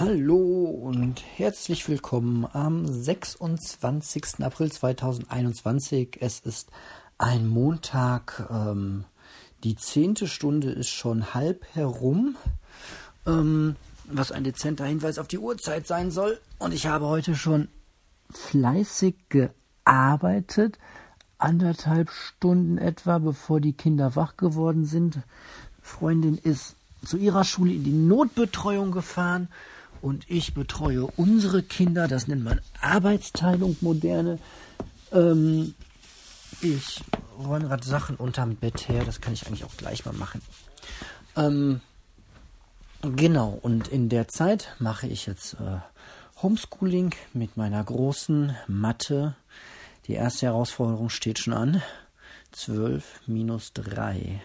Hallo und herzlich willkommen am 26. April 2021. Es ist ein Montag. Ähm, die zehnte Stunde ist schon halb herum, ähm, was ein dezenter Hinweis auf die Uhrzeit sein soll. Und ich habe heute schon fleißig gearbeitet, anderthalb Stunden etwa, bevor die Kinder wach geworden sind. Freundin ist zu ihrer Schule in die Notbetreuung gefahren und ich betreue unsere Kinder. Das nennt man Arbeitsteilung moderne. Ähm, ich räume gerade Sachen unterm Bett her. Das kann ich eigentlich auch gleich mal machen. Ähm, genau, und in der Zeit mache ich jetzt äh, Homeschooling mit meiner großen Mathe. Die erste Herausforderung steht schon an. 12 minus 3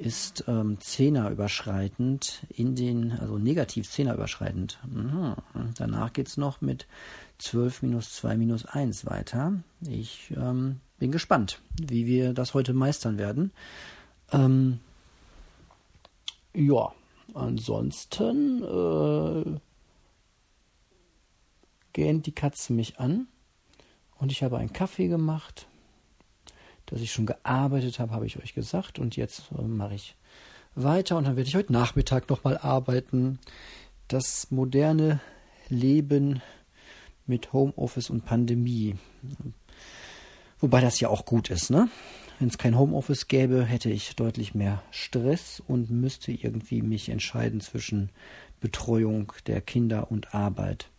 ist ähm, zehnerüberschreitend in den, also negativ zehnerüberschreitend. Mhm. Danach geht es noch mit 12 minus 2 minus 1 weiter. Ich ähm, bin gespannt, wie wir das heute meistern werden. Ähm, ja, ansonsten äh, gähnt die Katze mich an und ich habe einen Kaffee gemacht dass ich schon gearbeitet habe, habe ich euch gesagt. Und jetzt äh, mache ich weiter und dann werde ich heute Nachmittag nochmal arbeiten. Das moderne Leben mit Homeoffice und Pandemie. Wobei das ja auch gut ist, ne? Wenn es kein Homeoffice gäbe, hätte ich deutlich mehr Stress und müsste irgendwie mich entscheiden zwischen Betreuung der Kinder und Arbeit.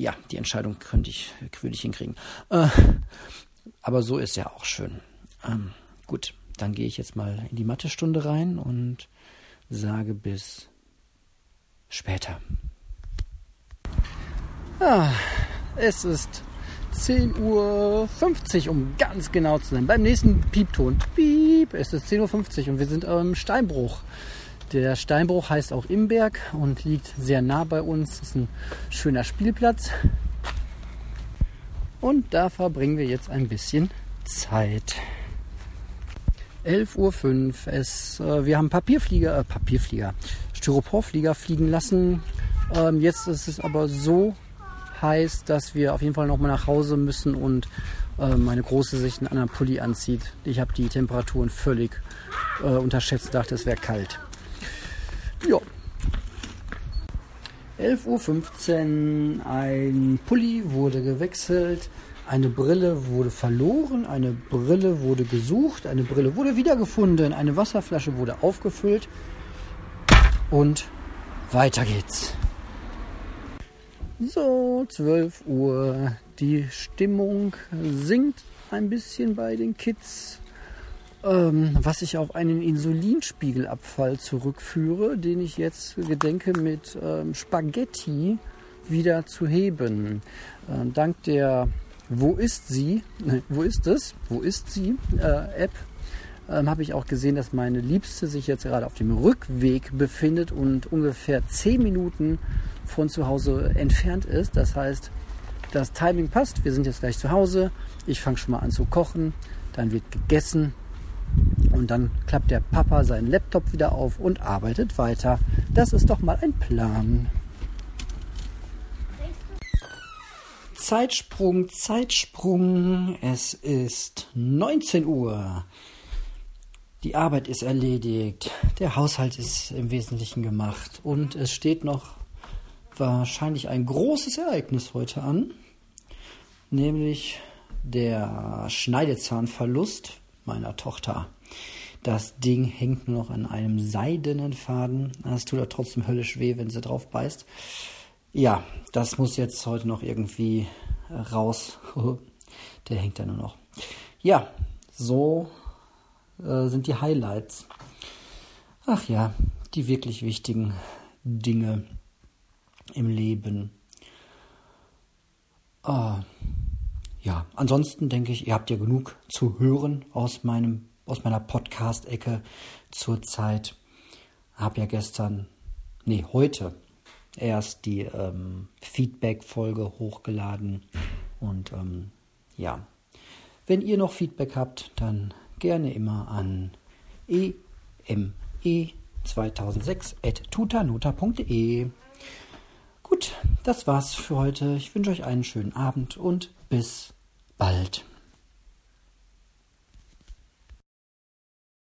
Ja, die Entscheidung könnte ich, würde ich hinkriegen. Äh, aber so ist ja auch schön. Ähm, gut, dann gehe ich jetzt mal in die Mathestunde rein und sage bis später. Ah, es ist 10.50 Uhr, um ganz genau zu sein. Beim nächsten Piepton. Piep, es ist 10.50 Uhr und wir sind im Steinbruch. Der Steinbruch heißt auch Imberg und liegt sehr nah bei uns. Ist ein schöner Spielplatz. Und da verbringen wir jetzt ein bisschen Zeit. 11.05 Uhr. Es, äh, wir haben Papierflieger, äh, Papierflieger, Styroporflieger fliegen lassen. Ähm, jetzt ist es aber so heiß, dass wir auf jeden Fall nochmal nach Hause müssen und äh, meine Große sich einen anderen Pulli anzieht. Ich habe die Temperaturen völlig äh, unterschätzt, dachte es wäre kalt. Ja. 11.15 Uhr, ein Pulli wurde gewechselt, eine Brille wurde verloren, eine Brille wurde gesucht, eine Brille wurde wiedergefunden, eine Wasserflasche wurde aufgefüllt und weiter geht's. So, 12 Uhr. Die Stimmung sinkt ein bisschen bei den Kids ähm, was ich auf einen Insulinspiegelabfall zurückführe, den ich jetzt gedenke mit ähm, Spaghetti wieder zu heben. Ähm, dank der Wo ist sie? Ne, wo ist es? Wo ist sie? Äh, App ähm, habe ich auch gesehen, dass meine Liebste sich jetzt gerade auf dem Rückweg befindet und ungefähr 10 Minuten von zu Hause entfernt ist. Das heißt, das Timing passt. Wir sind jetzt gleich zu Hause. Ich fange schon mal an zu kochen. Dann wird gegessen und dann klappt der Papa seinen Laptop wieder auf und arbeitet weiter. Das ist doch mal ein Plan. Zeitsprung, Zeitsprung. Es ist 19 Uhr. Die Arbeit ist erledigt. Der Haushalt ist im Wesentlichen gemacht. Und es steht noch wahrscheinlich ein großes Ereignis heute an. Nämlich der Schneidezahnverlust meiner Tochter. Das Ding hängt nur noch an einem seidenen Faden. Es tut aber trotzdem höllisch weh, wenn sie drauf beißt. Ja, das muss jetzt heute noch irgendwie raus. Der hängt da nur noch. Ja, so äh, sind die Highlights. Ach ja, die wirklich wichtigen Dinge im Leben. Ah, ja, ansonsten denke ich, ihr habt ja genug zu hören aus meinem aus meiner Podcast-Ecke zurzeit. Habe ja gestern, nee, heute erst die ähm, Feedback-Folge hochgeladen. Und ähm, ja, wenn ihr noch Feedback habt, dann gerne immer an e2006 at tutanota.de. Gut, das war's für heute. Ich wünsche euch einen schönen Abend und bis bald.